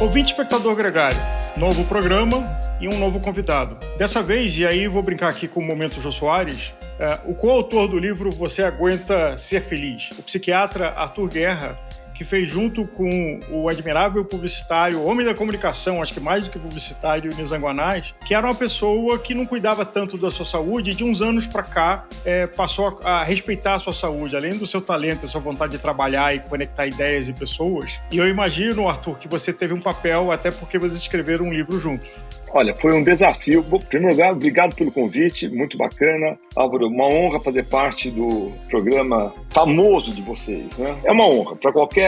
Ouvinte espectador gregário, novo programa e um novo convidado. Dessa vez, e aí vou brincar aqui com o momento Jô Soares, é, o coautor do livro Você Aguenta Ser Feliz, o psiquiatra Arthur Guerra, que fez junto com o admirável publicitário, homem da comunicação, acho que mais do que publicitário, Nizanguanais, que era uma pessoa que não cuidava tanto da sua saúde e de uns anos para cá é, passou a, a, respeitar a sua saúde, além do seu talento, a sua vontade de trabalhar e conectar ideias e pessoas. E eu imagino, Arthur, que você teve um papel até porque vocês escreveram um livro juntos. Olha, foi um desafio. Em primeiro lugar, obrigado pelo convite, muito bacana. Álvaro, uma honra fazer parte do programa famoso de vocês. Né? É uma honra para qualquer,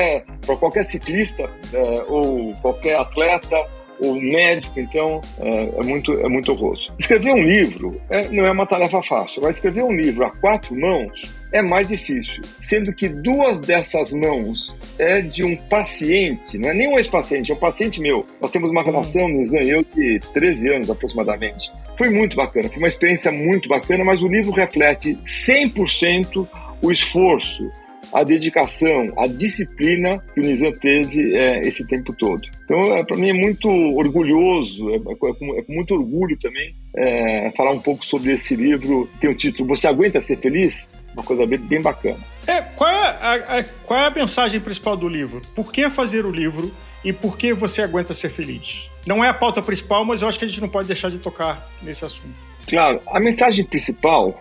qualquer ciclista é, ou qualquer atleta ou médico, então é, é, muito, é muito honroso. Escrever um livro é, não é uma tarefa fácil, mas escrever um livro a quatro mãos é mais difícil, sendo que duas dessas mãos é de um paciente, não é nem um ex-paciente, é um paciente meu. Nós temos uma relação, Nizam e eu, de 13 anos aproximadamente. Foi muito bacana, foi uma experiência muito bacana, mas o livro reflete 100% o esforço, a dedicação, a disciplina que o Nizam teve é, esse tempo todo. Então, é, para mim é muito orgulhoso, é, é, com, é com, muito orgulho também é, falar um pouco sobre esse livro. Tem o título Você Aguenta Ser Feliz? Uma coisa bem, bem bacana. É, qual, é a, a, qual é a mensagem principal do livro? Por que fazer o livro e por que você aguenta ser feliz? Não é a pauta principal, mas eu acho que a gente não pode deixar de tocar nesse assunto. Claro, a mensagem principal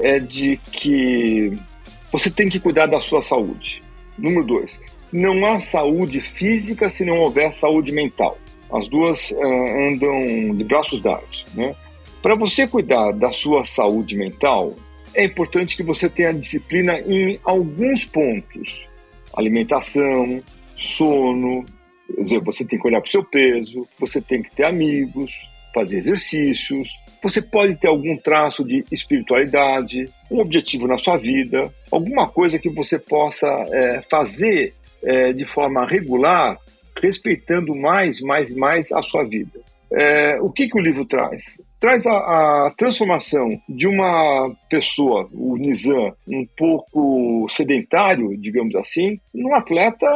é de que você tem que cuidar da sua saúde. Número dois, não há saúde física se não houver saúde mental. As duas uh, andam de braços dados. Né? Para você cuidar da sua saúde mental, é importante que você tenha disciplina em alguns pontos: alimentação, sono. Você tem que olhar para o seu peso, você tem que ter amigos, fazer exercícios, você pode ter algum traço de espiritualidade, um objetivo na sua vida, alguma coisa que você possa é, fazer é, de forma regular, respeitando mais, mais, mais a sua vida. É, o que, que o livro traz? Traz a, a, transformação de uma pessoa, o Nizam, um pouco sedentário, digamos assim, num atleta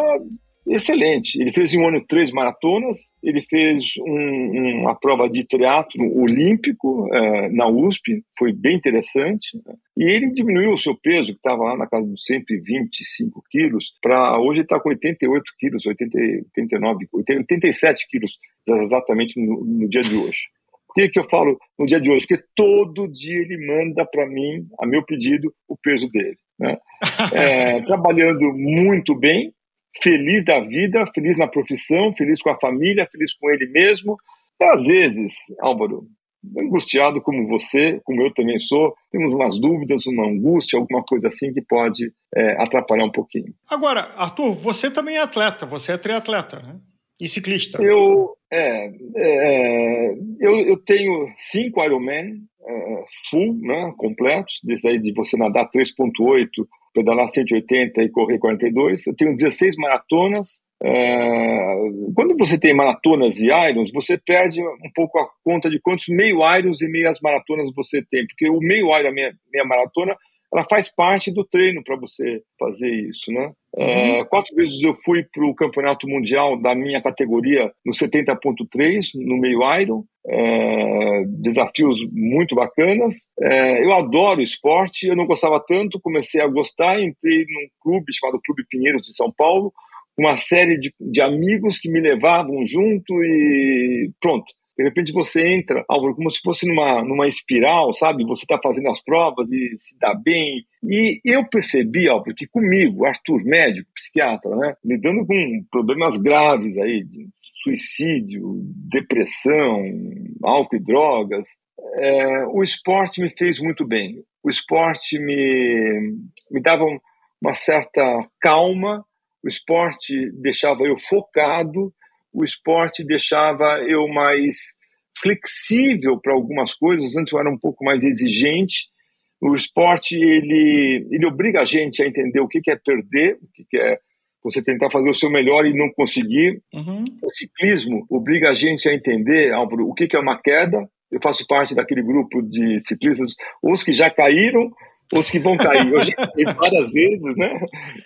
excelente. Ele fez em um ano três maratonas, ele fez um, uma prova de teatro olímpico é, na USP, foi bem interessante. Né? E ele diminuiu o seu peso, que estava lá na casa dos 125 quilos, para hoje ele está com 88 quilos, 80, 89, 87 quilos, exatamente no, no dia de hoje. Por que, que eu falo no dia de hoje? Porque todo dia ele manda para mim, a meu pedido, o peso dele. Né? É, trabalhando muito bem, feliz da vida, feliz na profissão, feliz com a família, feliz com ele mesmo. E às vezes, Álvaro, angustiado como você, como eu também sou, temos umas dúvidas, uma angústia, alguma coisa assim que pode é, atrapalhar um pouquinho. Agora, Arthur, você também é atleta, você é triatleta, né? E ciclista. Eu, é, é, eu, eu tenho cinco Ironman é, full, né, completos, desde aí de você nadar 3.8 pedalar 180 e correr 42. Eu tenho 16 maratonas. É... Quando você tem maratonas e irons, você perde um pouco a conta de quantos meio irons e meias maratonas você tem, porque o meio iron, meia, meia maratona, ela faz parte do treino para você fazer isso, né? É, uhum. Quatro vezes eu fui para o campeonato mundial da minha categoria no 70.3, no meio Iron. É, desafios muito bacanas. É, eu adoro esporte, eu não gostava tanto, comecei a gostar, entrei num clube chamado Clube Pinheiros de São Paulo, uma série de, de amigos que me levavam junto e pronto. De repente você entra, Álvaro, como se fosse numa, numa espiral, sabe? Você está fazendo as provas e se dá bem. E eu percebi, Álvaro, que comigo, Arthur, médico, psiquiatra, né? Lidando com problemas graves aí, de suicídio, depressão, álcool e drogas, é, o esporte me fez muito bem. O esporte me, me dava uma certa calma, o esporte deixava eu focado, o esporte deixava eu mais flexível para algumas coisas, antes eu era um pouco mais exigente. O esporte, ele, ele obriga a gente a entender o que, é perder, o que, é você tentar fazer o seu melhor e não conseguir. Uhum. O ciclismo obriga a gente a entender Álvaro, o que, é uma queda. Eu faço parte daquele grupo de ciclistas, os que já caíram, os que vão cair. Eu já várias vezes, né?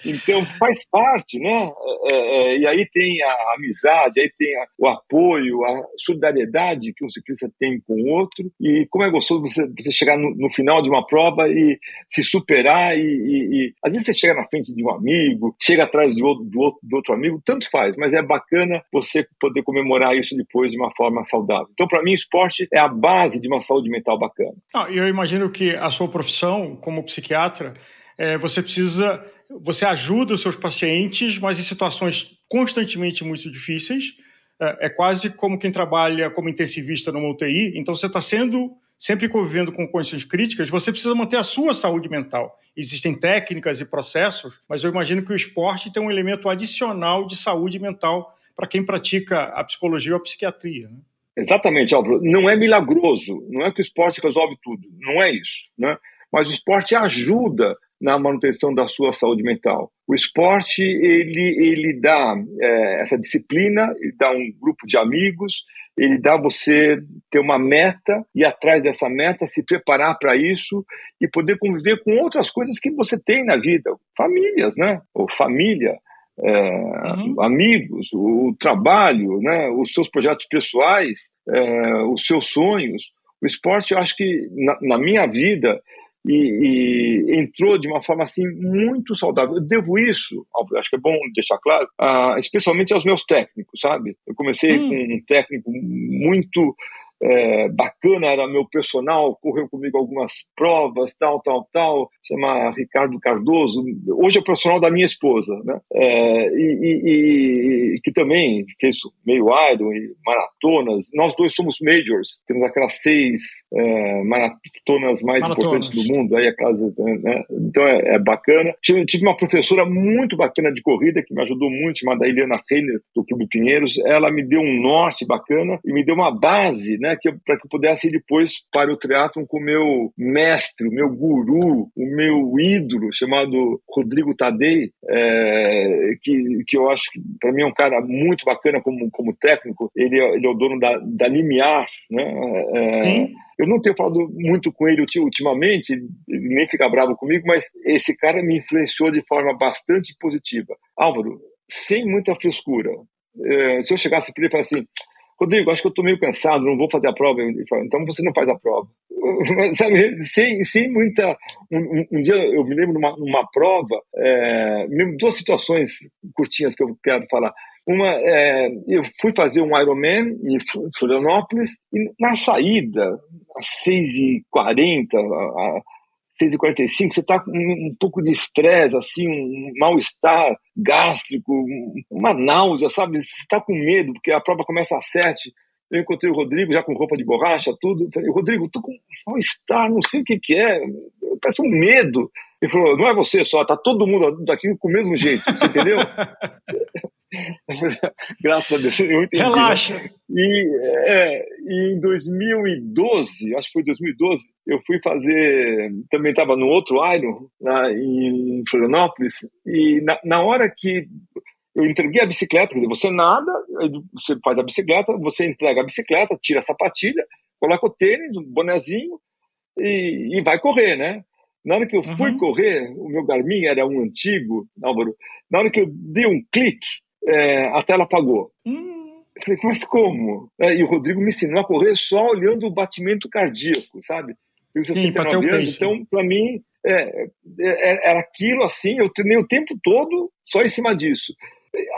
Então faz parte, né? É, é, e aí tem a amizade, aí tem a, o apoio, a solidariedade que um ciclista tem com o outro. E como é gostoso você, você chegar no, no, final de uma prova e se superar. E, e, e, às vezes você chega na frente de um amigo, chega atrás do outro, do outro, do outro amigo, tanto faz, mas é bacana você poder comemorar isso depois de uma forma saudável. Então, para mim, esporte é a base de uma saúde mental bacana. Ah, eu imagino que a sua profissão como psiquiatra, é, você precisa, você ajuda os seus pacientes, mas em situações constantemente muito difíceis. É, é quase como quem trabalha como intensivista numa UTI. Então, você está sendo sempre convivendo com condições críticas, você precisa manter a sua saúde mental. Existem técnicas e processos, mas eu imagino que o esporte tem um elemento adicional de saúde mental para quem pratica a psicologia ou a psiquiatria. Né? Exatamente, Álvaro. Não é milagroso, não é que o esporte resolve tudo, não é isso. Né? Mas o esporte ajuda na manutenção da sua saúde mental. O esporte ele, ele dá é, essa disciplina, ele dá um grupo de amigos, ele dá você ter uma meta e atrás dessa meta se preparar para isso e poder conviver com outras coisas que você tem na vida, famílias, né? Ou família, é, uhum. amigos, o, trabalho, né, os seus projetos pessoais, é, os seus sonhos. O esporte, eu acho que na, na minha vida e, e, entrou de uma forma assim muito saudável. Eu devo isso, acho que é bom deixar claro, uh, especialmente aos meus técnicos, sabe? Eu comecei hum. com um técnico muito é, bacana, era meu personal, correu comigo algumas provas, tal, tal, tal, chama Ricardo Cardoso, hoje é o profissional da minha esposa, né? É, e, e, e, que também fez meio Iron e maratonas, nós dois somos majors, temos aquelas seis é, maratonas mais maratonas. importantes do mundo, aí aquelas, né? então é, é bacana. Tive, tive, uma professora muito bacana de corrida, que me ajudou muito, chamada Eliana Reiner, do Clube Pinheiros, ela me deu um norte bacana e me deu uma base, né? Né, que para que eu pudesse ir depois para o triatlon com o meu mestre, o meu guru, o meu ídolo, chamado Rodrigo Tadei, é, que, que eu acho que para mim é um cara muito bacana como, como técnico. Ele, é, ele é o dono da, da Limiar, né? É, eu não tenho falado muito com ele ultimamente, ele nem fica bravo comigo, mas esse cara me influenciou de forma bastante positiva. Álvaro, sem muita frescura. É, se eu chegasse para ele e falasse assim, Rodrigo, acho que eu estou meio cansado, não vou fazer a prova. então você não faz a prova. Sabe, sem, sem muita. Um, um, dia eu me lembro numa, numa prova, é, duas situações curtinhas que eu quero falar. Uma, é, eu fui fazer um Ironman em Florianópolis e na saída, às 6h40, 6h45, você está com um, pouco de estresse, assim, um mal-estar gástrico, uma náusea, sabe? Você está com medo, porque a prova começa às 7 eu encontrei o Rodrigo já com roupa de borracha, tudo. falei, Rodrigo, tô com mal-estar, não sei o que, que é, parece um medo. Ele falou, não é você só, tá todo mundo daqui com o mesmo jeito, você entendeu? Graças a Deus, eu entendi. Né? Relaxa. Né? E, é, e em 2012, acho que foi 2012, eu fui fazer. Também estava no outro Iron, lá em Florianópolis, e na, na hora que eu entreguei a bicicleta, quer dizer, você nada, você faz a bicicleta, você entrega a bicicleta, tira a sapatilha, coloca o tênis, o um bonezinho e, e vai correr, né? Na hora que eu fui uhum. correr, o meu Garmin era um antigo, Álvaro, na hora que eu dei um clique, é, a tela apagou. Hum. Eu falei, mas como? É, e o Rodrigo me ensinou a correr só olhando o batimento cardíaco, sabe? Eu Sim, o anos, então, para mim, é, é, é, era aquilo assim, eu treinei o tempo todo só em cima disso.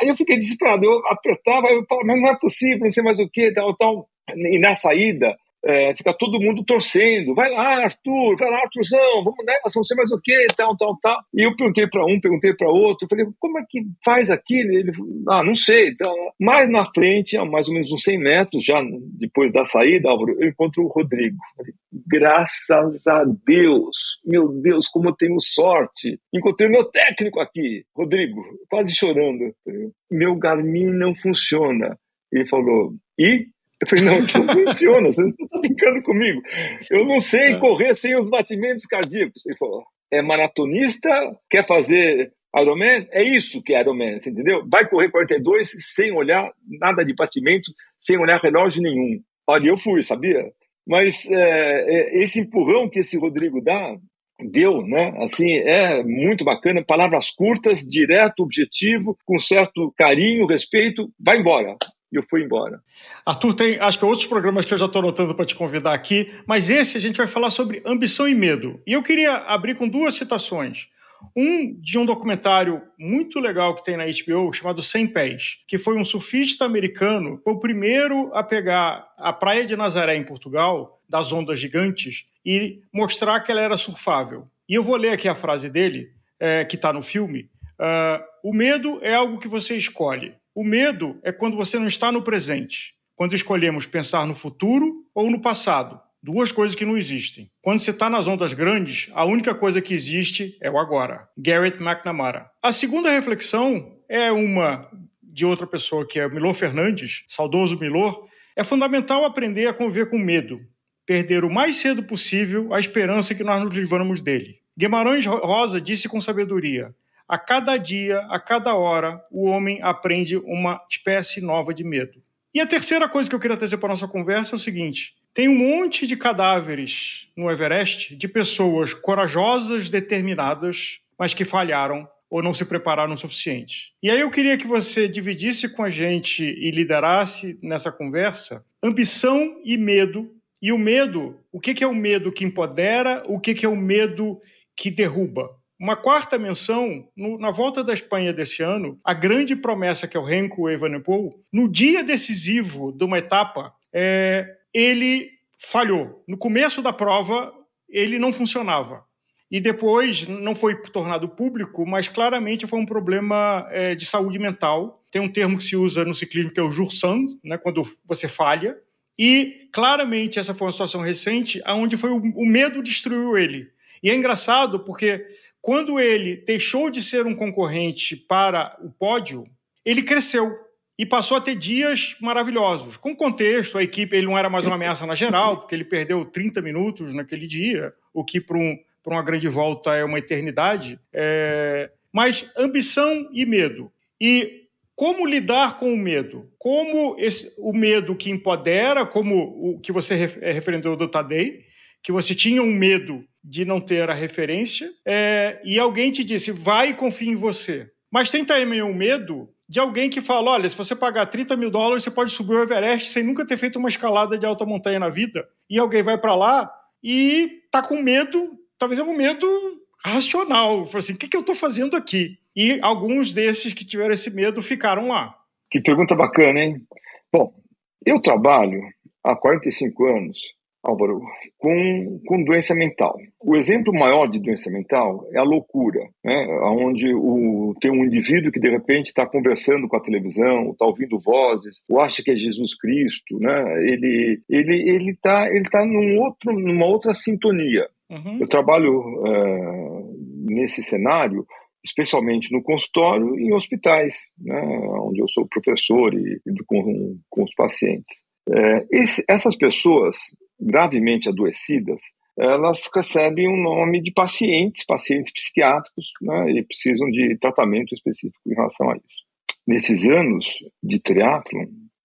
Aí eu fiquei desesperado, eu apertava, eu falava, mas não é possível, não sei mais o que, tal, tal. E na saída, é, fica todo mundo torcendo. Vai lá, Arthur, vai lá, Arthurzão, vamos nessa, não sei mais o que, tal, tal, tal. E eu perguntei para um, perguntei para outro, falei, como é que faz aquilo? Ele ah, não sei. Então, mais na frente, a mais ou menos uns 100 metros, já depois da saída, Álvaro, eu encontro o Rodrigo. Falei, Graças a Deus, meu Deus, como eu tenho sorte. Encontrei o meu técnico aqui, Rodrigo, quase chorando. Meu Garmin não funciona. Ele falou, e eu falei, não, não funciona, você está brincando comigo. Eu não sei é. correr sem os batimentos cardíacos. Ele falou, é maratonista, quer fazer Ironman? É isso que é Ironman, você entendeu? Vai correr 42 sem olhar nada de batimento, sem olhar relógio nenhum. Olha, eu fui, sabia? Mas é, é, esse empurrão que esse Rodrigo dá, deu, né? Assim, é muito bacana, palavras curtas, direto, objetivo, com certo carinho, respeito, vai embora. E eu fui embora. Arthur, tem acho que outros programas que eu já estou anotando para te convidar aqui, mas esse a gente vai falar sobre ambição e medo. E eu queria abrir com duas citações. Um de um documentário muito legal que tem na HBO chamado Sem Pés, que foi um surfista americano, foi o primeiro a pegar a praia de Nazaré em Portugal, das ondas gigantes, e mostrar que ela era surfável. E eu vou ler aqui a frase dele, é, que está no filme. Uh, o medo é algo que você escolhe. O medo é quando você não está no presente, quando escolhemos pensar no futuro ou no passado. Duas coisas que não existem. Quando você está nas ondas grandes, a única coisa que existe é o agora. Garrett McNamara. A segunda reflexão é uma de outra pessoa, que é Milor Fernandes, saudoso Milor. É fundamental aprender a conviver com medo, perder o mais cedo possível a esperança que nós nos livramos dele. Guimarães Rosa disse com sabedoria: a cada dia, a cada hora, o homem aprende uma espécie nova de medo. E a terceira coisa que eu queria trazer para a nossa conversa é o seguinte: tem um monte de cadáveres no Everest de pessoas corajosas, determinadas, mas que falharam ou não se prepararam o suficiente. E aí eu queria que você dividisse com a gente e liderasse nessa conversa ambição e medo. E o medo, o que é o medo que empodera, o que é o medo que derruba? Uma quarta menção, no, na volta da Espanha desse ano, a grande promessa que é o Renko Evenepoel, no dia decisivo de uma etapa, é, ele falhou. No começo da prova, ele não funcionava. E depois não foi tornado público, mas claramente foi um problema é, de saúde mental. Tem um termo que se usa no ciclismo que é o Jursan, né, quando você falha. E claramente essa foi uma situação recente onde foi o, o medo destruiu ele. E é engraçado porque quando ele deixou de ser um concorrente para o pódio, ele cresceu e passou a ter dias maravilhosos. Com contexto, a equipe ele não era mais uma ameaça na geral, porque ele perdeu 30 minutos naquele dia, o que para um, uma grande volta é uma eternidade. É... Mas ambição e medo. E como lidar com o medo? Como esse, o medo que empodera, como o que você referendou do Tadei, que você tinha um medo de não ter a referência, é, e alguém te disse, vai e confia em você. Mas tem também o medo de alguém que fala: olha, se você pagar 30 mil dólares, você pode subir o Everest sem nunca ter feito uma escalada de alta montanha na vida. E alguém vai para lá e tá com medo, talvez é um medo racional. Fala assim: o que, que eu estou fazendo aqui? E alguns desses que tiveram esse medo ficaram lá. Que pergunta bacana, hein? Bom, eu trabalho há 45 anos Álvaro, com, com doença mental. O exemplo maior de doença mental é a loucura, né? onde o, tem um indivíduo que de repente está conversando com a televisão, está ouvindo vozes, ou acha que é Jesus Cristo, né? ele ele ele está ele tá num outro numa outra sintonia. Uhum. Eu trabalho uh, nesse cenário especialmente no consultório e em hospitais, né, onde eu sou professor e, e com, com os pacientes. É, esse, essas pessoas gravemente adoecidas, elas recebem um nome de pacientes, pacientes psiquiátricos, né, e precisam de tratamento específico em relação a isso. Nesses anos de triatlo,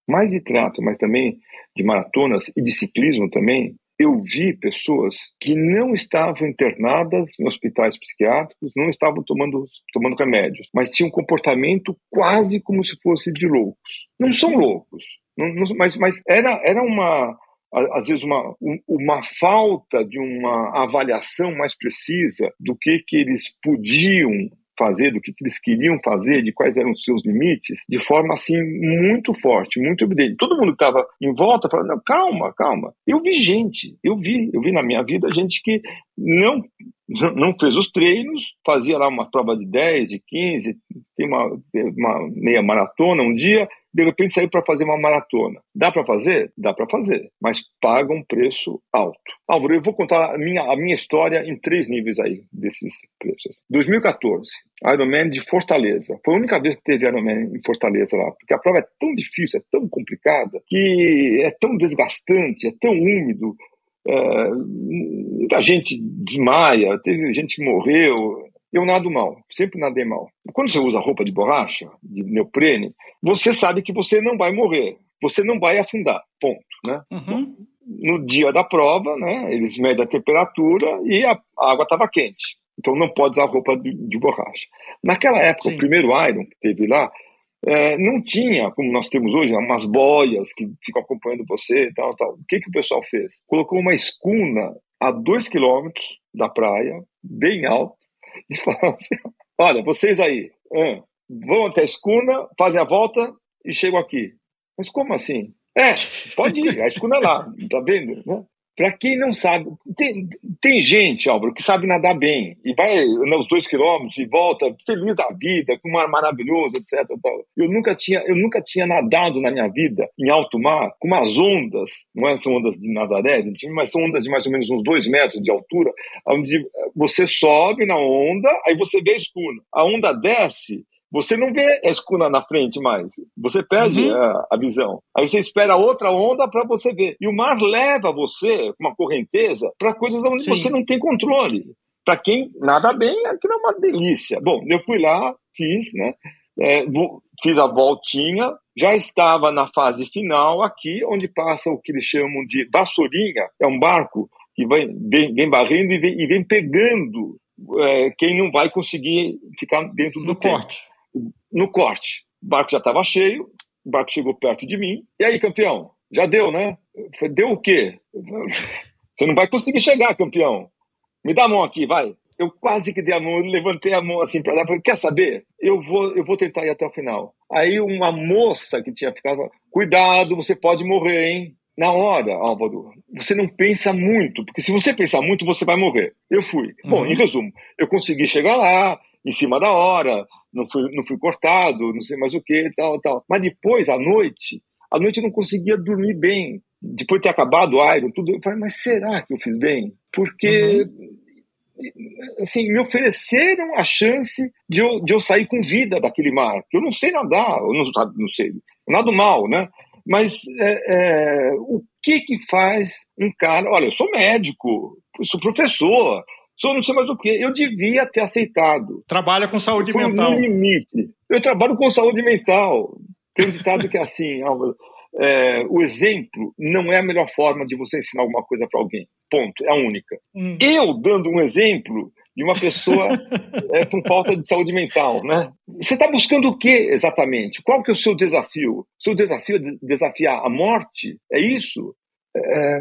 mais de triatlo, mas também de maratonas e de ciclismo também, eu vi pessoas que não estavam internadas em hospitais psiquiátricos, não estavam tomando, tomando remédios, mas tinham um comportamento quase como se fosse de loucos. Não são loucos, não, não, mas, mas era, era uma, às vezes uma, uma falta de uma avaliação mais precisa do que, que eles podiam fazer, do que, que eles queriam fazer, de quais eram os seus limites, de forma assim muito forte, muito evidente. Todo mundo que estava em volta falando, calma, calma. Eu vi gente, eu vi, eu vi na minha vida gente que não não fez os treinos, fazia lá uma prova de 10, de 15, tem uma, uma meia maratona um dia, de repente saiu para fazer uma maratona. Dá para fazer? Dá para fazer, mas paga um preço alto. Álvaro, eu vou contar a minha, a minha história em três níveis aí desses preços. 2014, Ironman de Fortaleza. Foi a única vez que teve Ironman em Fortaleza lá, porque a prova é tão difícil, é tão complicada, que é tão desgastante, é tão úmido, é, muita gente desmaia, teve gente que morreu, eu nado mal, sempre nadei mal. Quando você usa roupa de borracha, de neoprene, você sabe que você não vai morrer, você não vai afundar, ponto. Né? Uhum. no dia da prova, né, eles medem a temperatura e a água estava quente. Então não pode usar roupa de, de borracha. Naquela época, Sim. o primeiro Iron que teve lá, é, não tinha, como nós temos hoje, umas boias que ficam acompanhando você e tal, tal. O que, que o pessoal fez? Colocou uma escuna a dois quilômetros da praia, bem alto, e assim: olha, vocês aí, vão até a escuna, fazem a volta e chegam aqui. Mas como assim? É, pode ir, a escuna é lá, tá vendo? Né? Para quem não sabe, tem, tem gente, Álvaro, que sabe nadar bem e vai nos dois quilômetros e volta feliz da vida, com um mar maravilhoso, etc. Eu nunca tinha, eu nunca tinha nadado na minha vida em alto mar com umas ondas, não é, são ondas de Nazaré, mas são ondas de mais ou menos uns dois metros de altura, onde você sobe na onda, aí você vê a escuna. A onda desce você não vê a escuna na frente mais. Você perde uhum. a, a, visão. Aí você espera outra onda para você ver. E o mar leva você, com uma correnteza, para coisas onde Sim. você não tem controle. Para quem nada bem, aquilo é uma delícia. Bom, eu fui lá, fiz, né? É, fiz a voltinha, já estava na fase final aqui, onde passa o que eles chamam de vassourinha, é um barco que vem, vem, vem barrendo e vem, e vem pegando é, quem não vai conseguir ficar dentro do tempo. corte no corte. O barco já estava cheio, o barco chegou perto de mim. E aí, campeão? Já deu, né? Falei, deu o quê? Você não vai conseguir chegar, campeão. Me dá a mão aqui, vai. Eu quase que dei a mão, levantei a mão assim para lá, falei, quer saber? Eu vou, eu vou tentar ir até o final. Aí uma moça que tinha ficado, cuidado, você pode morrer, hein? Na hora, Álvaro, você não pensa muito, porque se você pensar muito, você vai morrer. Eu fui. Uhum. Bom, em resumo, eu consegui chegar lá, em cima da hora, não fui, não fui cortado, não sei mais o que, tal, tal. Mas depois, à noite, à noite eu não conseguia dormir bem. Depois de ter acabado o Iron, tudo, eu falei, mas será que eu fiz bem? Porque, uhum. assim, me ofereceram a chance de eu, de eu sair com vida daquele mar. Eu não sei nadar, eu não, não sei, nada mal, né? Mas é, é, o que que faz um cara... Olha, eu sou médico, eu sou professor, sou não sei mais o que. Eu devia ter aceitado. Trabalha com saúde Foi mental. No limite. Eu trabalho com saúde mental. Tem um ditado que é assim, Álvaro. É, o exemplo não é a melhor forma de você ensinar alguma coisa para alguém. Ponto. É a única. Hum. Eu dando um exemplo de uma pessoa é, com falta de saúde mental, né? Você está buscando o que exatamente? Qual que é o seu desafio? Seu desafio é desafiar a morte? É isso? É,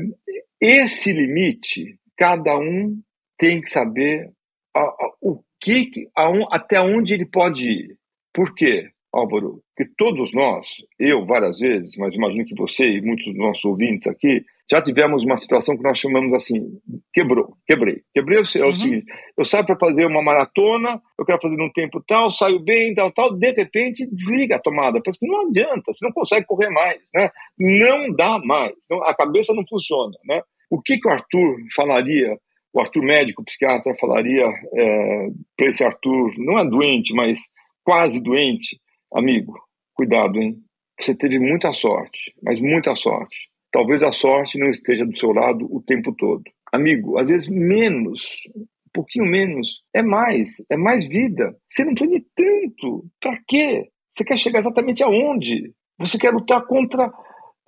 esse limite, cada um tem que saber a, a, o que, a, até onde ele pode ir. Por quê, Álvaro? Porque todos nós, eu várias vezes, mas imagino que você e muitos dos nossos ouvintes aqui, já tivemos uma situação que nós chamamos assim, quebrou, quebrei. Quebrei é o uhum. seguinte, eu saio para fazer uma maratona, eu quero fazer num tempo tal, saio bem, tal, tal, de repente desliga a tomada, porque não adianta, você não consegue correr mais, né? Não dá mais, a cabeça não funciona, né? O que, que o Arthur falaria o Arthur médico, psiquiatra, falaria é, para esse Arthur, não é doente, mas quase doente, amigo, cuidado, hein? Você teve muita sorte, mas muita sorte. Talvez a sorte não esteja do seu lado o tempo todo. Amigo, às vezes menos, um pouquinho menos, é mais, é mais vida. Você não precisa de tanto. Para quê? Você quer chegar exatamente aonde? Você quer lutar contra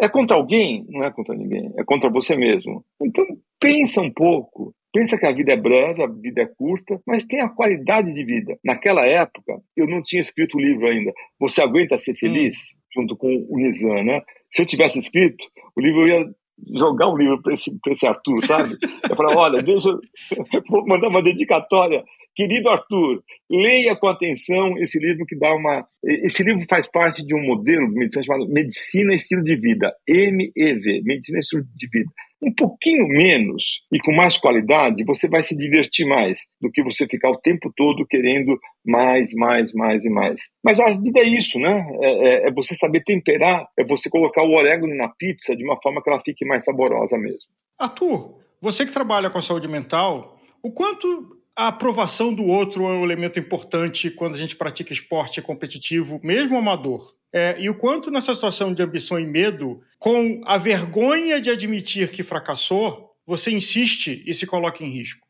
é contra alguém? Não é contra ninguém, é contra você mesmo. Então pensa um pouco, Pensa que a vida é breve, a vida é curta, mas tem a qualidade de vida. Naquela época, eu não tinha escrito o livro ainda. Você aguenta ser feliz? Hum. Junto com o Nizam, né? Se eu tivesse escrito, o livro eu ia jogar o livro para esse, esse Arthur, sabe? Eu falei, olha, deixa eu vou mandar uma dedicatória. Querido Arthur, leia com atenção esse livro que dá uma. Esse livro faz parte de um modelo de medicina chamado Medicina Estilo de Vida, MEV, Medicina Estilo de Vida um pouquinho menos e com mais qualidade, você vai se divertir mais do que você ficar o tempo todo querendo mais, mais, mais e mais. Mas a vida é isso, né? É, é, é você saber temperar, é você colocar o orégano na pizza de uma forma que ela fique mais saborosa mesmo. Arthur, você que trabalha com a saúde mental, o quanto a aprovação do outro é um elemento importante quando a gente pratica esporte competitivo, mesmo amador. É, e o quanto nessa situação de ambição e medo, com a vergonha de admitir que fracassou, você insiste e se coloca em risco?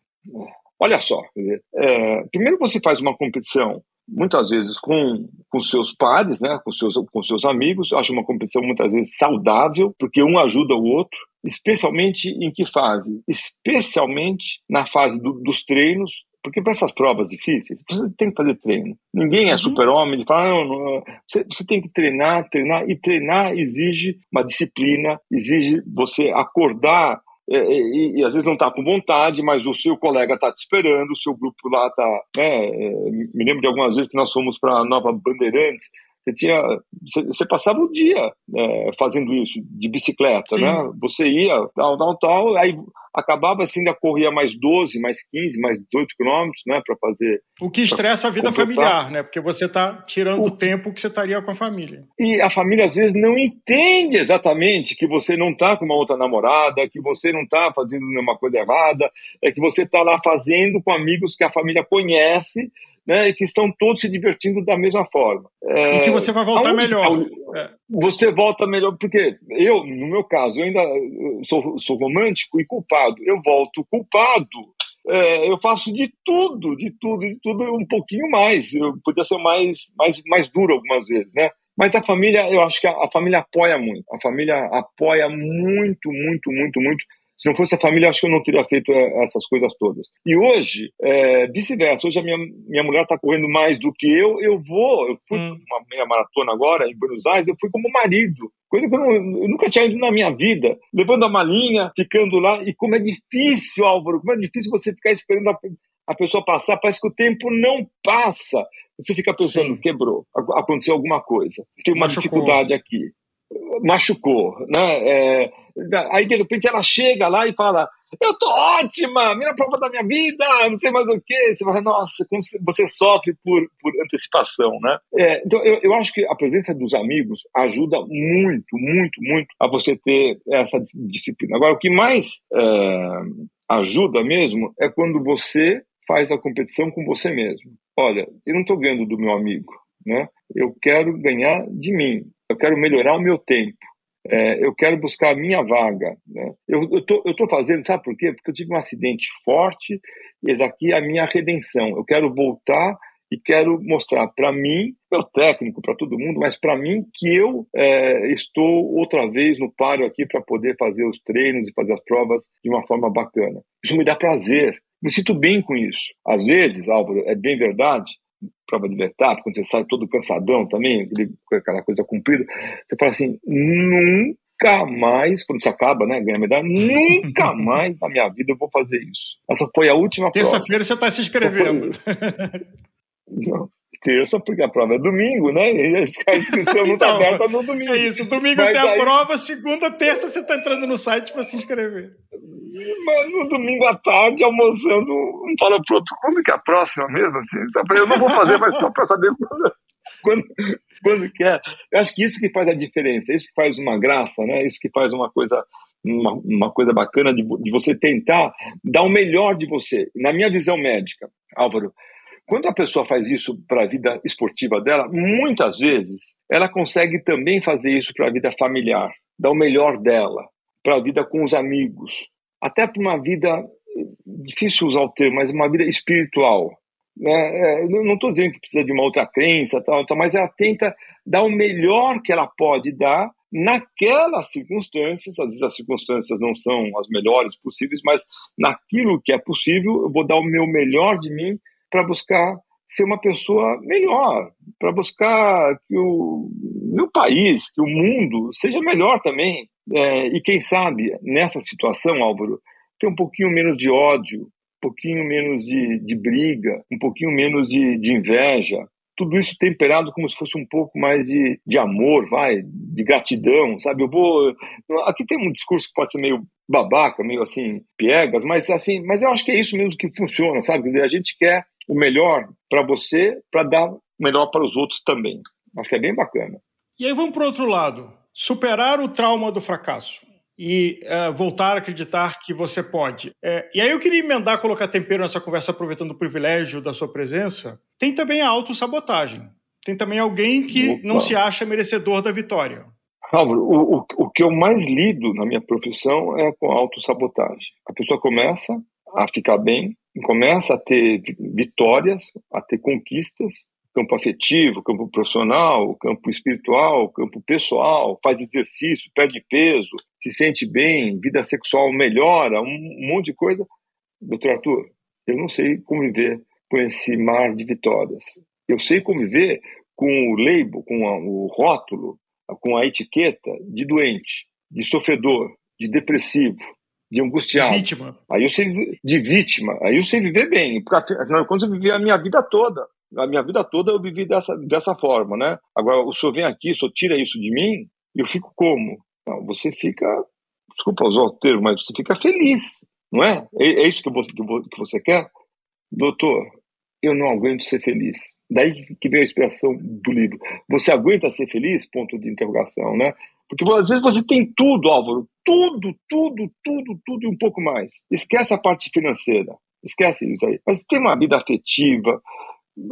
Olha só, é, primeiro você faz uma competição muitas vezes com, com seus pares, né, com seus, com seus amigos. Acho uma competição muitas vezes saudável, porque um ajuda o outro, especialmente em que fase? Especialmente na fase do, dos treinos, porque para essas provas difíceis, você tem que fazer treino. Ninguém é uhum. super-homem, ele fala, não, não, você, você tem que treinar, treinar, e treinar exige uma disciplina, exige você acordar é, é, e, e, às vezes não está com vontade, mas o seu colega está te esperando, o seu grupo lá está. Né, é, me lembro de algumas vezes que nós fomos para a Nova Bandeirantes, você, tinha, você, passava o dia é, fazendo isso, de bicicleta, Sim. né? Você ia, tal, tal, tal, aí acabava assim, ainda corria mais 12, mais 15, mais 18 quilômetros, né, para fazer. O que estressa a vida completar. familiar, né? Porque você está tirando o tempo que você estaria com a família. E a família às vezes não entende exatamente que você não está com uma outra namorada, que você não está fazendo nenhuma coisa errada, é que você está lá fazendo com amigos que a família conhece né, e que estão todos se divertindo da mesma forma. É, e que você vai voltar melhor. É. Você volta melhor, porque eu, no meu caso, eu ainda sou, sou romântico e culpado. Eu volto culpado. É, eu faço de tudo, de tudo, de tudo um pouquinho mais. Eu podia ser mais, mais, mais duro algumas vezes, né? Mas a família, eu acho que a, a família apoia muito. A família apoia muito, muito, muito, muito se não fosse a família, acho que eu não teria feito é, essas coisas todas. E hoje, é, vice-versa. Hoje a minha, minha mulher está correndo mais do que eu. Eu vou, eu fui hum. uma meia maratona agora em Buenos Aires, eu fui como marido. Coisa que eu, não, eu, nunca tinha ido na minha vida. Levando a malinha, ficando lá. E como é difícil, Álvaro, como é difícil você ficar esperando a, a pessoa passar. Parece que o tempo não passa. Você fica pensando, Sim. quebrou, aconteceu alguma coisa. Tem uma Machucou. dificuldade aqui machucou, né? É, aí de repente ela chega lá e fala: Eu tô ótima, minha prova da minha vida, não sei mais o que. Você fala, nossa, você sofre por, por antecipação, né? É, então eu, eu acho que a presença dos amigos ajuda muito, muito, muito a você ter essa disciplina. Agora, o que mais é, ajuda mesmo é quando você faz a competição com você mesmo. Olha, eu não estou ganhando do meu amigo, né? Eu quero ganhar de mim eu quero melhorar o meu tempo, é, eu quero buscar a minha vaga. Né? Eu estou fazendo, sabe por quê? Porque eu tive um acidente forte e aqui é a minha redenção. Eu quero voltar e quero mostrar para mim, para o técnico, para todo mundo, mas para mim que eu é, estou outra vez no páreo aqui para poder fazer os treinos e fazer as provas de uma forma bacana. Isso me dá prazer, me sinto bem com isso. Às vezes, Álvaro, é bem verdade, prova de etapa, quando você sai todo cansadão também, aquela coisa cumprida, você fala assim, nunca mais, quando você acaba, né, ganha medalha, nunca mais na minha vida eu vou fazer isso. Essa foi a última prova. Terça-feira você está se inscrevendo. Não, terça, porque a prova é domingo, né? E a inscrição não está então, aberta no domingo. É isso, domingo Mas tem a prova, segunda, terça você está entrando no site para se inscrever. Mas no domingo à tarde, almoçando, um fala pro outro, quando que é a próxima mesmo? Assim? Eu não vou fazer, mas só para saber quando, quando, quando que é. Eu acho que isso que faz a diferença, isso que faz uma graça, né? Isso que faz uma coisa uma, uma coisa bacana de, de você tentar dar o melhor de você. Na minha visão médica, Álvaro, quando a pessoa faz isso para a vida esportiva dela, muitas vezes ela consegue também fazer isso para a vida familiar, dar o melhor dela, para a vida com os amigos, até para uma vida, difícil usar o termo, mas uma vida espiritual. Né? É, não estou dizendo que precisa de uma outra crença, tal, tal, mas ela tenta dar o melhor que ela pode dar naquelas circunstâncias, às vezes as circunstâncias não são as melhores possíveis, mas naquilo que é possível, eu vou dar o meu melhor de mim para buscar ser uma pessoa melhor, para buscar que o meu país, que o mundo seja melhor também. É, e quem sabe, nessa situação, Álvaro, ter um pouquinho menos de ódio, um pouquinho menos de, de briga, um pouquinho menos de, de inveja, tudo isso temperado como se fosse um pouco mais de, de amor, vai, de gratidão, sabe? Eu vou. Aqui tem um discurso que pode ser meio babaca, meio assim, piegas, mas assim, mas eu acho que é isso mesmo que funciona, sabe? A gente quer o melhor para você, para dar o melhor para os outros também. Acho que é bem bacana. E aí vamos para o outro lado. Superar o trauma do fracasso e uh, voltar a acreditar que você pode. É, e aí eu queria emendar, colocar tempero nessa conversa, aproveitando o privilégio da sua presença. Tem também a autossabotagem. Tem também alguém que Opa. não se acha merecedor da vitória. Álvaro, o, o, o que eu mais lido na minha profissão é com a autossabotagem. A pessoa começa a ficar bem, começa a ter vitórias, a ter conquistas, campo afetivo, campo profissional, campo espiritual, campo pessoal, faz exercício, perde peso, se sente bem, vida sexual melhora, um, monte de coisa. Doutor Arthur, eu não sei conviver com esse mar de vitórias. Eu sei conviver com o label, com a, o rótulo, com a etiqueta de doente, de sofredor, de depressivo, de angustiado. De vítima. Aí eu sei de vítima. Aí eu sei viver bem, porque afinal de contas eu vivi a minha vida toda. A minha vida toda eu vivi dessa, dessa forma, né? Agora o senhor vem aqui, o senhor tira isso de mim, eu fico como? Não, você fica, desculpa usar o termo, mas você fica feliz, não é? É, é isso que, você, que você quer? Doutor, eu não aguento ser feliz. Daí que veio a expressão do livro. Você aguenta ser feliz? Ponto de interrogação, né? Porque às vezes você tem tudo, Álvaro, tudo, tudo, tudo, tudo e um pouco mais. Esquece a parte financeira, esquece isso aí. Mas tem uma vida afetiva,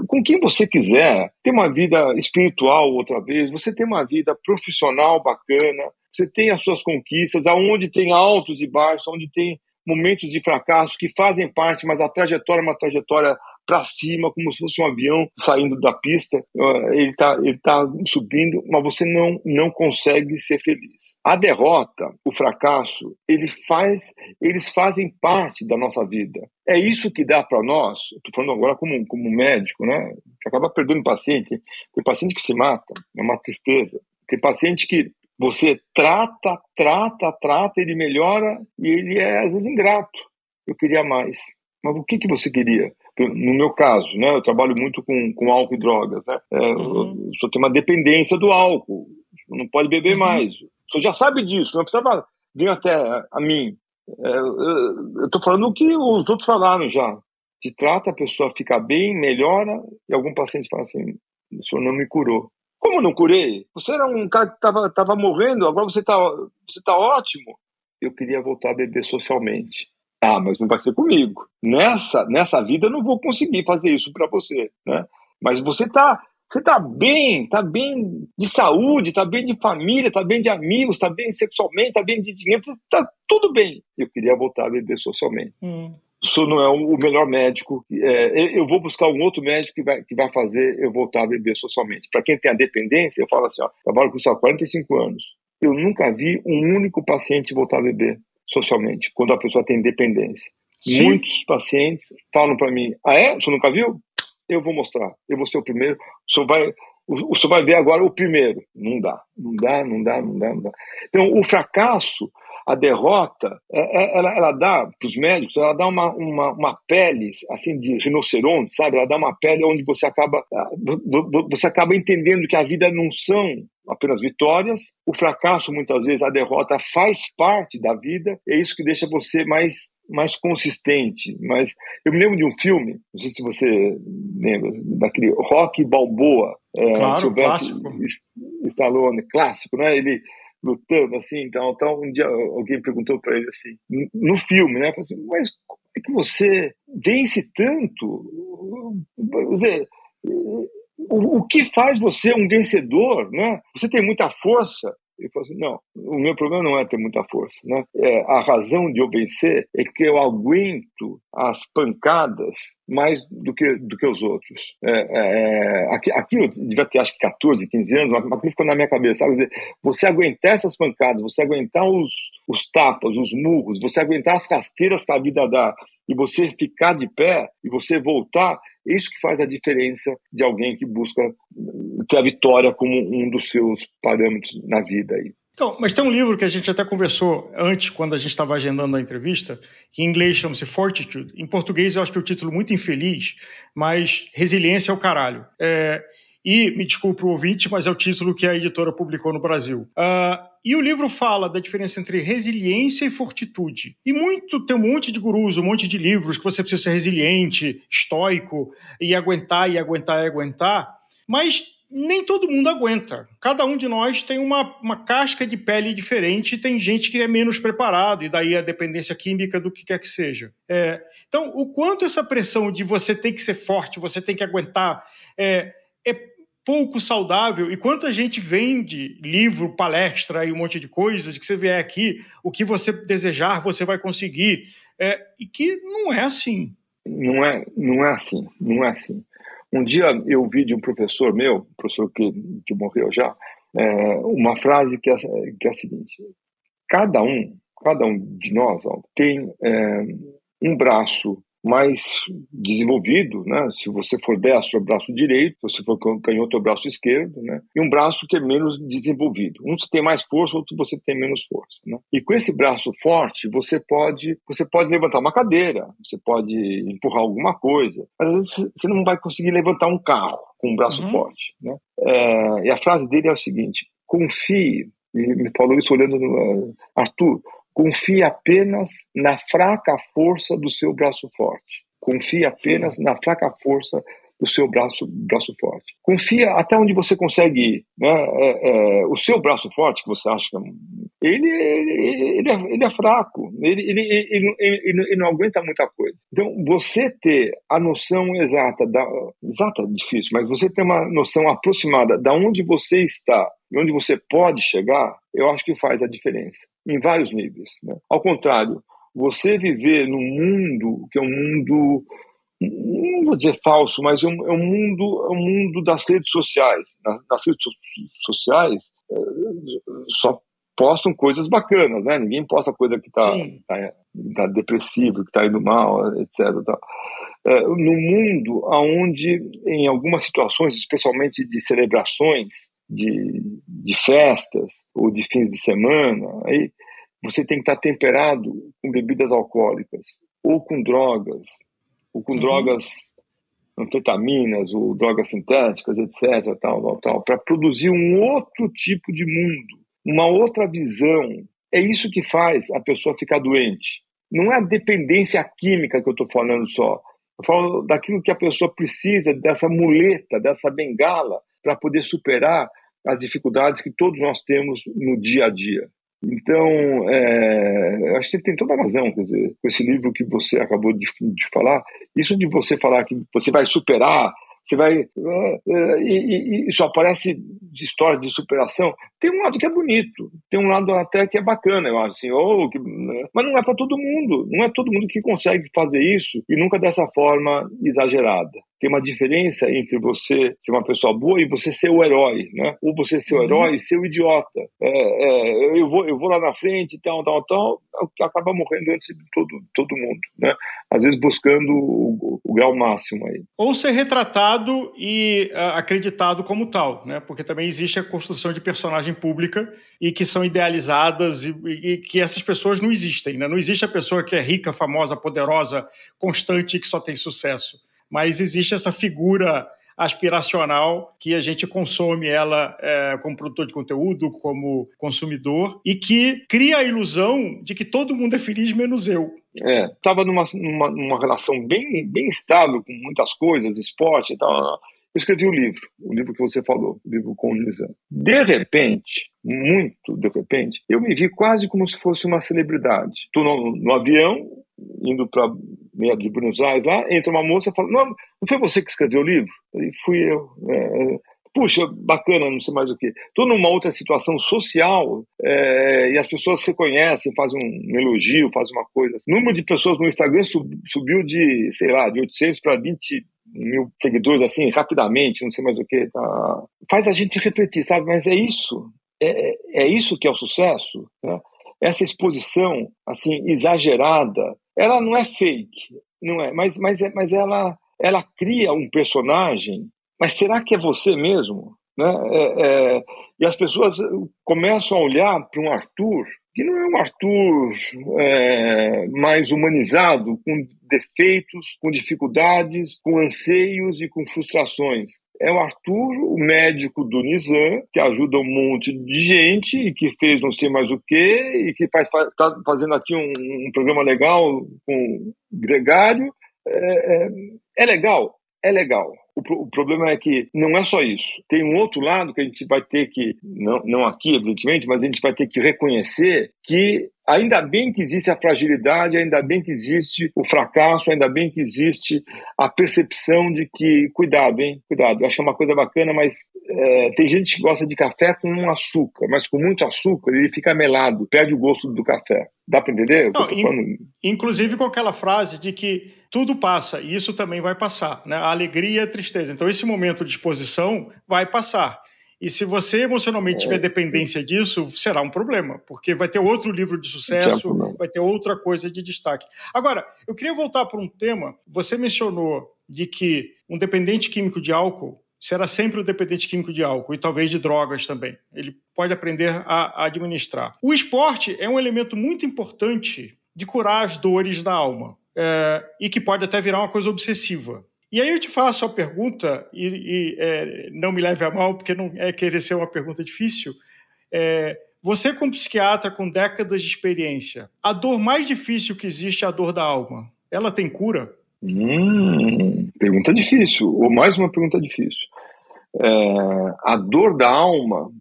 com quem você quiser, tem uma vida espiritual outra vez, você tem uma vida profissional bacana, você tem as suas conquistas, aonde tem altos e baixos, onde tem momentos de fracasso que fazem parte, mas a trajetória é uma trajetória para cima, como se fosse um avião saindo da pista. Ele está ele tá subindo, mas você não, não consegue ser feliz. A derrota, o fracasso, ele faz, eles fazem parte da nossa vida. É isso que dá para nós. Estou falando agora como, como médico, né? Que acaba perdendo paciente. Tem paciente que se mata, é uma tristeza. Tem paciente que você trata, trata, trata, ele melhora e ele é às vezes ingrato. Eu queria mais. Mas o que, que você queria? No meu caso, né, eu trabalho muito com, com álcool e drogas. Né? É, uhum. Eu só tenho uma dependência do álcool. Não pode beber uhum. mais. Você já sabe disso, não precisava vir até a mim. É, eu estou falando o que os outros falaram já. Se trata, a pessoa fica bem, melhora, e algum paciente fala assim: o senhor não me curou. Como não curei? Você era um cara que estava morrendo, agora você está você tá ótimo. Eu queria voltar a beber socialmente. Ah, mas não vai ser comigo. Nessa, nessa vida eu não vou conseguir fazer isso para você, né? Mas você está você tá bem, tá bem de saúde, tá bem de família, tá bem de amigos, tá bem sexualmente, tá bem de dinheiro, tá tudo bem. Eu queria voltar a beber socialmente. Hum o senhor não é o melhor médico, é, eu vou buscar um outro médico que vai, que vai fazer eu voltar a beber socialmente. Para quem tem a dependência, eu falo assim, ó, trabalho com isso há 45 anos. Eu nunca vi um único paciente voltar a beber socialmente, quando a pessoa tem dependência. Sim. Muitos pacientes falam para mim, ah é? O senhor nunca viu? Eu vou mostrar, eu vou ser o primeiro, o senhor vai... O, o senhor vai ver agora o primeiro. Não dá, não dá, não dá, não dá, não dá. Então, o fracasso a derrota, é, é, ela, ela dá para os médicos, ela dá uma, uma, uma, pele assim de rinoceronte, sabe? Ela dá uma pele onde você acaba ah, você acaba entendendo que a vida não são apenas vitórias, o fracasso muitas vezes, a derrota faz parte da vida. É isso que deixa você mais mais consistente, mas eu me lembro de um filme, não sei se você lembra, daquele Rock Balboa, é, claro, clássico. Stallone, clássico, né? Ele lutando assim, então, então um dia alguém perguntou para ele assim, no filme, né, assim, mas como é que você vence tanto? Dizer, o, o que faz você um vencedor, né? Você tem muita força, ele falou assim: não, o meu problema não é ter muita força. Né? É, a razão de eu vencer é que eu aguento as pancadas mais do que, do que os outros. É, é, aqui, aqui eu devia ter acho que 14, 15 anos, mas aquilo ficou na minha cabeça. Sabe? Você aguentar essas pancadas, você aguentar os, os tapas, os murros, você aguentar as rasteiras que a vida dá, e você ficar de pé e você voltar, é isso que faz a diferença de alguém que busca ter a vitória como um dos seus parâmetros na vida aí. Então, mas tem um livro que a gente até conversou antes, quando a gente estava agendando a entrevista, que em inglês chama-se Fortitude. Em português eu acho que é um título muito infeliz, mas Resiliência é o caralho. É, e, me desculpe o ouvinte, mas é o título que a editora publicou no Brasil. Uh, e o livro fala da diferença entre resiliência e fortitude. E muito tem um monte de gurus, um monte de livros que você precisa ser resiliente, estoico, e aguentar, e aguentar, e aguentar. Mas nem todo mundo aguenta. Cada um de nós tem uma, uma casca de pele diferente, tem gente que é menos preparado, e daí a dependência química do que quer que seja. É, então, o quanto essa pressão de você tem que ser forte, você tem que aguentar, é, é pouco saudável. E quanta gente vende livro, palestra e um monte de coisas, de que você vier aqui, o que você desejar, você vai conseguir. É, e que não é assim. Não é, não é assim, não é assim. Um dia eu vi de um professor meu, professor que, que morreu já, é, uma frase que é, que é a seguinte: cada um, cada um de nós ó, tem é, um braço mais desenvolvido, né? Se você for destro, é o braço direito, se for canhoto, é o braço esquerdo, né? E um braço que é menos desenvolvido. Um você tem mais força, outro você tem menos força, né? E com esse braço forte, você pode, você pode levantar uma cadeira, você pode empurrar alguma coisa, mas às vezes você não vai conseguir levantar um carro com um braço uhum. forte, né? É, e a frase dele é o seguinte: confie. Ele me falou isso olhando no Arthur. Confie apenas na fraca força do seu braço forte. Confie apenas na fraca força do seu braço, braço forte. Confia até onde você consegue ir. Né? É, é, o seu braço forte, que você acha que é ele, ele, ele, é, ele é fraco, ele, ele, ele, ele, não aguenta muita coisa. Então, você ter a noção exata, da, exata é difícil, mas você ter uma noção aproximada da onde você está e onde você pode chegar, eu acho que faz a diferença, em vários níveis. Né? Ao contrário, você viver num mundo que é um mundo não vou dizer falso, mas é um, é um mundo, é um mundo das redes sociais. Nas, redes sociais é, só postam coisas bacanas, né? Ninguém posta coisa que está tá, tá depressivo, que está indo mal, etc. É, no mundo onde, em algumas situações, especialmente de celebrações, de, de festas ou de fins de semana, aí você tem que estar tá temperado com bebidas alcoólicas ou com drogas ou com uhum. drogas anfetaminas ou drogas sintéticas, etc., tal, tal, tal, para produzir um outro tipo de mundo, uma outra visão. É isso que faz a pessoa ficar doente. Não é a dependência química que eu estou falando só. Eu falo daquilo que a pessoa precisa, dessa muleta, dessa bengala, para poder superar as dificuldades que todos nós temos no dia a dia. Então, é, acho que tem toda a razão, quer dizer, com esse livro que você acabou de, de falar, isso de você falar que você vai superar, você vai. É, é, e, e, só aparece de história de superação. Tem um lado que é bonito, tem um lado até que é bacana, eu acho assim, oh, que, né? mas não é para todo mundo, não é todo mundo que consegue fazer isso e nunca dessa forma exagerada tem uma diferença entre você ser uma pessoa boa e você ser o herói, né? Ou você ser o uhum. herói e ser o idiota. É, é, eu, vou, eu vou lá na frente, tal, tal, tal, que acaba morrendo antes de todo, todo mundo, né? Às vezes buscando o, o grau máximo aí. Ou ser retratado e uh, acreditado como tal, né? Porque também existe a construção de personagem pública e que são idealizadas e, e que essas pessoas não existem, né? Não existe a pessoa que é rica, famosa, poderosa, constante e que só tem sucesso mas existe essa figura aspiracional que a gente consome ela é, como produtor de conteúdo, como consumidor, e que cria a ilusão de que todo mundo é feliz menos eu. É, estava numa, numa, numa, relação bem, bem estável com muitas coisas, esporte e tal. Eu escrevi um livro, o livro que você falou, o livro com Lisandro. De repente, muito de repente, eu me vi quase como se fosse uma celebridade. Estou no, no avião, indo para meia de Buenos Aires lá, entra uma moça e fala: não, não foi você que escreveu o livro? E fui eu. É, puxa, bacana, não sei mais o que. Estou numa outra situação social é, e as pessoas reconhecem, fazem um elogio, fazem uma coisa. O número de pessoas no Instagram sub, subiu de, sei lá, de 800 para 20 mil seguidores, assim, rapidamente, não sei mais o que. Tá. Faz a gente refletir, sabe? Mas é isso. É, é, é isso que é o sucesso. Né? Essa exposição, assim, exagerada, ela não é fake, não é, mas, mas, é, mas ela, ela cria um personagem, mas será que é você mesmo? Né? É, é, e as pessoas começam a olhar para um Arthur que não é um Arthur é, mais humanizado, com defeitos, com dificuldades, com anseios e com frustrações. É o Arthur, o médico do Nizam, que ajuda um monte de gente e que fez não sei mais o quê, e que está fazendo aqui um, um, programa legal com Gregário. É, é, é legal, é legal. O, o, problema é que não é só isso. Tem um outro lado que a gente vai ter que, não, não aqui, evidentemente, mas a gente vai ter que reconhecer que ainda bem que existe a fragilidade, ainda bem que existe o fracasso, ainda bem que existe a percepção de que, cuidado, hein, cuidado. Eu acho que é uma coisa bacana, mas é, tem gente que gosta de café com açúcar, mas com muito açúcar ele fica melado, perde o gosto do café. Dá para entender? Não, in, inclusive com aquela frase de que tudo passa e isso também vai passar, né? A alegria e a tristeza. Então esse momento de exposição vai passar. E se você emocionalmente tiver é. dependência disso, será um problema, porque vai ter outro livro de sucesso, vai ter outra coisa de destaque. Agora, eu queria voltar para um tema. Você mencionou de que um dependente químico de álcool será sempre o um dependente químico de álcool e talvez de drogas também. Ele pode aprender a, a administrar. O esporte é um elemento muito importante de curar as dores da alma. É, e que pode até virar uma coisa obsessiva. E aí eu te faço a pergunta, e, e é, não me leve a mal, porque não é querer ser uma pergunta difícil. É, você, como psiquiatra com décadas de experiência, a dor mais difícil que existe é a dor da alma. Ela tem cura? Hum, pergunta difícil, ou mais uma pergunta difícil. É, a dor da alma,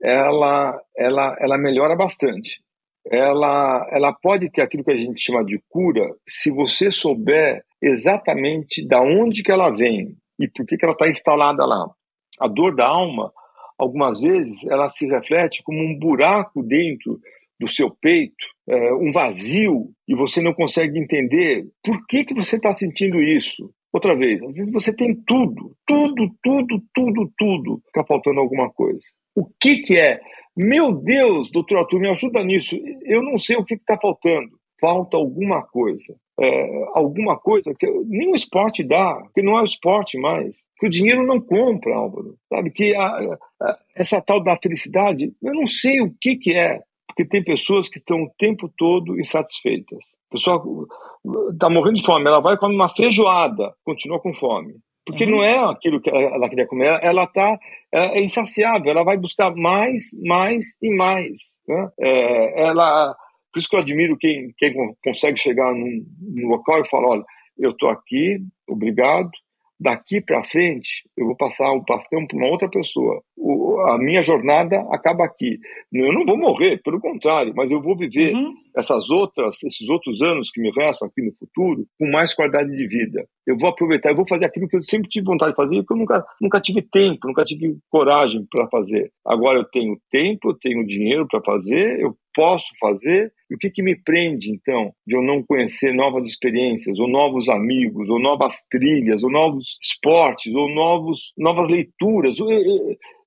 ela, ela, ela melhora bastante. Ela, ela pode ter aquilo que a gente chama de cura se você souber exatamente da onde que ela vem e por que, que ela está instalada lá. A dor da alma, algumas vezes, ela se reflete como um buraco dentro do seu peito, é, um vazio, e você não consegue entender por que, que você está sentindo isso. Outra vez, às vezes você tem tudo, tudo, tudo, tudo, tudo, está faltando alguma coisa. O que, que é? Meu Deus, doutor Arthur, me ajuda nisso. Eu não sei o que está faltando. Falta alguma coisa é, alguma coisa que nem o esporte dá, que não é o esporte mais, que o dinheiro não compra, Álvaro, sabe? Que a, a, essa tal da felicidade, eu não sei o que, que é, porque tem pessoas que estão o tempo todo insatisfeitas. A pessoa está morrendo de fome, ela vai comer uma feijoada, continua com fome. Porque uhum. não é aquilo que ela queria comer, ela está é, é insaciável, ela vai buscar mais, mais e mais. Né? É, ela por isso que eu admiro quem, quem consegue chegar num, num local e falar: olha, eu estou aqui, obrigado, daqui para frente eu vou passar o bastão para uma outra pessoa. O, a minha jornada acaba aqui. Eu não vou morrer, pelo contrário, mas eu vou viver uhum. essas outras, esses outros anos que me restam aqui no futuro com mais qualidade de vida. Eu vou aproveitar, eu vou fazer aquilo que eu sempre tive vontade de fazer, porque eu nunca, nunca tive tempo, nunca tive coragem para fazer. Agora eu tenho tempo, eu tenho dinheiro para fazer, eu posso fazer e o que, que me prende, então, de eu não conhecer novas experiências, ou novos amigos, ou novas trilhas, ou novos esportes, ou novos, novas leituras?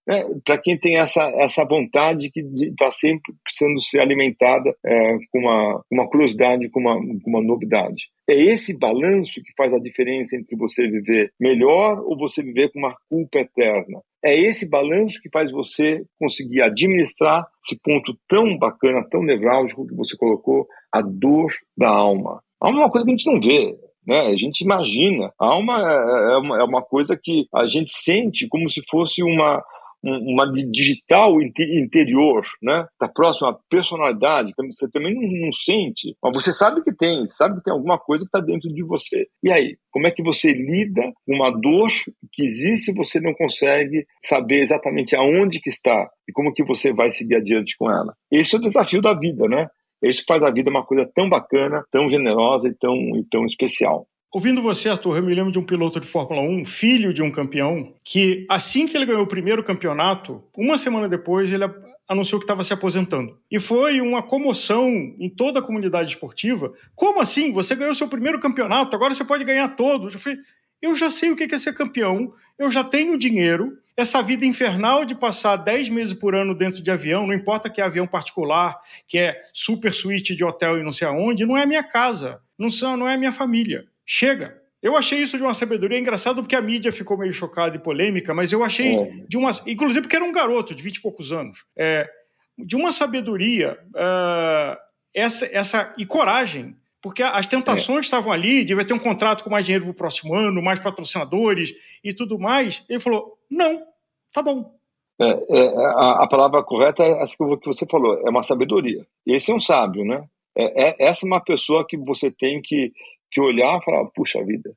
É, para quem tem essa, essa vontade que está sempre precisando ser alimentada é, com uma, uma curiosidade, com uma, com uma novidade. É esse balanço que faz a diferença entre você viver melhor ou você viver com uma culpa eterna. É esse balanço que faz você conseguir administrar esse ponto tão bacana, tão nevrálgico que você colocou, a dor da alma. A alma é uma coisa que a gente não vê. Né? A gente imagina. A alma é, é uma, é uma coisa que a gente sente como se fosse uma, uma digital interior, né? Tá próximo à personalidade, você também não, não, sente, mas você sabe que tem, sabe que tem alguma coisa que está dentro de você. E aí, como é que você lida com uma dor que existe e você não consegue saber exatamente aonde que está e como que você vai seguir adiante com ela? Esse é o desafio da vida, né? Isso faz a vida uma coisa tão bacana, tão generosa e tão, e tão especial. Ouvindo você, Arthur, eu me lembro de um piloto de Fórmula 1, filho de um campeão, que assim que ele ganhou o primeiro campeonato, uma semana depois ele anunciou que estava se aposentando. E foi uma comoção em toda a comunidade esportiva. Como assim? Você ganhou seu primeiro campeonato, agora você pode ganhar todos. Eu falei, eu já sei o que é ser campeão, eu já tenho dinheiro, essa vida infernal de passar 10 meses por ano dentro de avião, não importa que é avião particular, que é super suíte de hotel e não sei aonde, não é a minha casa, não, são, não é a minha família. Chega. Eu achei isso de uma sabedoria engraçado porque a mídia ficou meio chocada e polêmica, mas eu achei é. de uma. Inclusive porque era um garoto de 20 e poucos anos. É, de uma sabedoria uh, essa, essa, e coragem. Porque as tentações é. estavam ali, devia ter um contrato com mais dinheiro para o próximo ano, mais patrocinadores e tudo mais. Ele falou: não, tá bom. É, é, a, a, palavra correta é essa que você falou, é uma sabedoria. Esse é um sábio, né? É, é, essa é uma pessoa que você tem que que olhar e falar, puxa vida,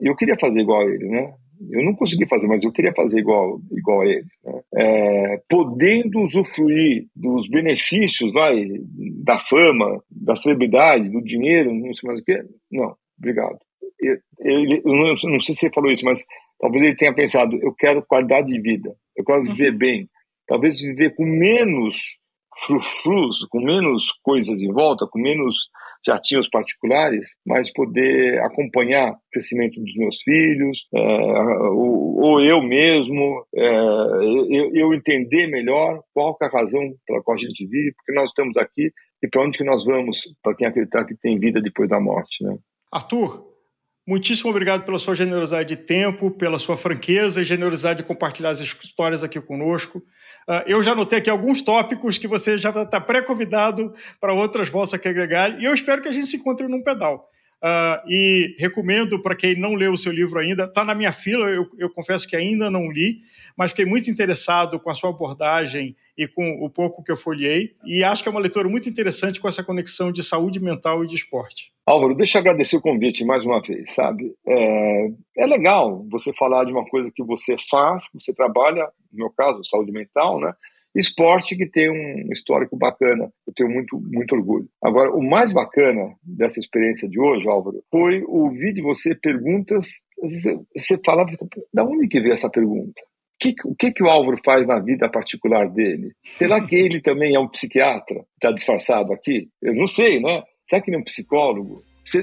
eu queria fazer igual a ele, né? Eu não consegui fazer, mas eu queria fazer igual, igual a ele. Né? É, podendo usufruir dos benefícios, vai, da fama, da celebridade, do dinheiro, não sei mais o que. Não, obrigado. Eu, eu, eu, não, não, sei se você falou isso, mas talvez ele tenha pensado: eu quero qualidade de vida, eu quero viver uhum. bem, talvez viver com menos frufrus, com menos coisas em volta, com menos jatinhos particulares, mas poder acompanhar o crescimento dos meus filhos, é, ou, ou, eu mesmo, é, eu, eu, entender melhor qual é a razão pela qual a gente vive, porque nós estamos aqui e para onde que nós vamos, para quem acreditar que tem vida depois da morte, né? Arthur, Muitíssimo obrigado pela sua generosidade de tempo, pela sua franqueza e generosidade de compartilhar as histórias aqui conosco. Uh, eu já notei aqui alguns tópicos que você já está pré-convidado para outras vozes aqui agregar e eu espero que a gente se encontre num pedal. Uh, e recomendo para quem não leu o seu livro ainda, está na minha fila, eu, eu, confesso que ainda não li, mas fiquei muito interessado com a sua abordagem e com o pouco que eu folhei, e acho que é uma leitura muito interessante com essa conexão de saúde mental e de esporte. Álvaro, deixa eu agradecer o convite mais uma vez, sabe? É, é legal você falar de uma coisa que você faz, que você trabalha, no meu caso, saúde mental, né? Esporte que tem um histórico bacana, eu tenho muito, muito orgulho. Agora, o mais bacana dessa experiência de hoje, Álvaro, foi ouvir de você perguntas. Você falava, da onde que veio essa pergunta? Que, o que, que o Álvaro faz na vida particular dele? Será que ele também é um psiquiatra? Está disfarçado aqui? Eu não sei, né? Será que ele é um psicólogo? Você,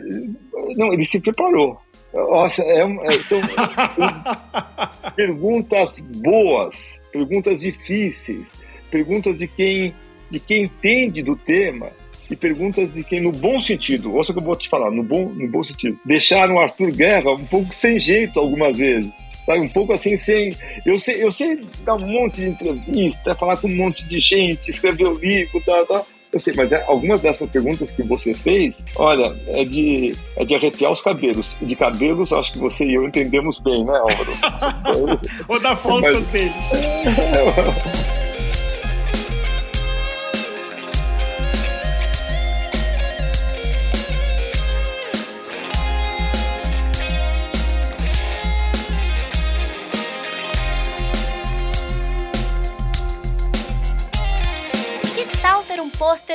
não, ele se preparou. Nossa, é, é, são perguntas boas, perguntas difíceis, perguntas de quem, de quem entende do tema e perguntas de quem, no bom sentido, ouça o que eu vou te falar, no bom, no bom sentido, deixaram Arthur Guerra um pouco sem jeito algumas vezes, sabe? Um pouco assim, sem. Eu sei, eu sei dar um monte de entrevista, falar com um monte de gente, escrever o um livro, tal, tal eu sei, mas é, algumas dessas perguntas que você fez, olha, é de, é de arrepiar os cabelos. De cabelos, acho que você e eu entendemos bem, né, Álvaro? Ou da falta mas... deles.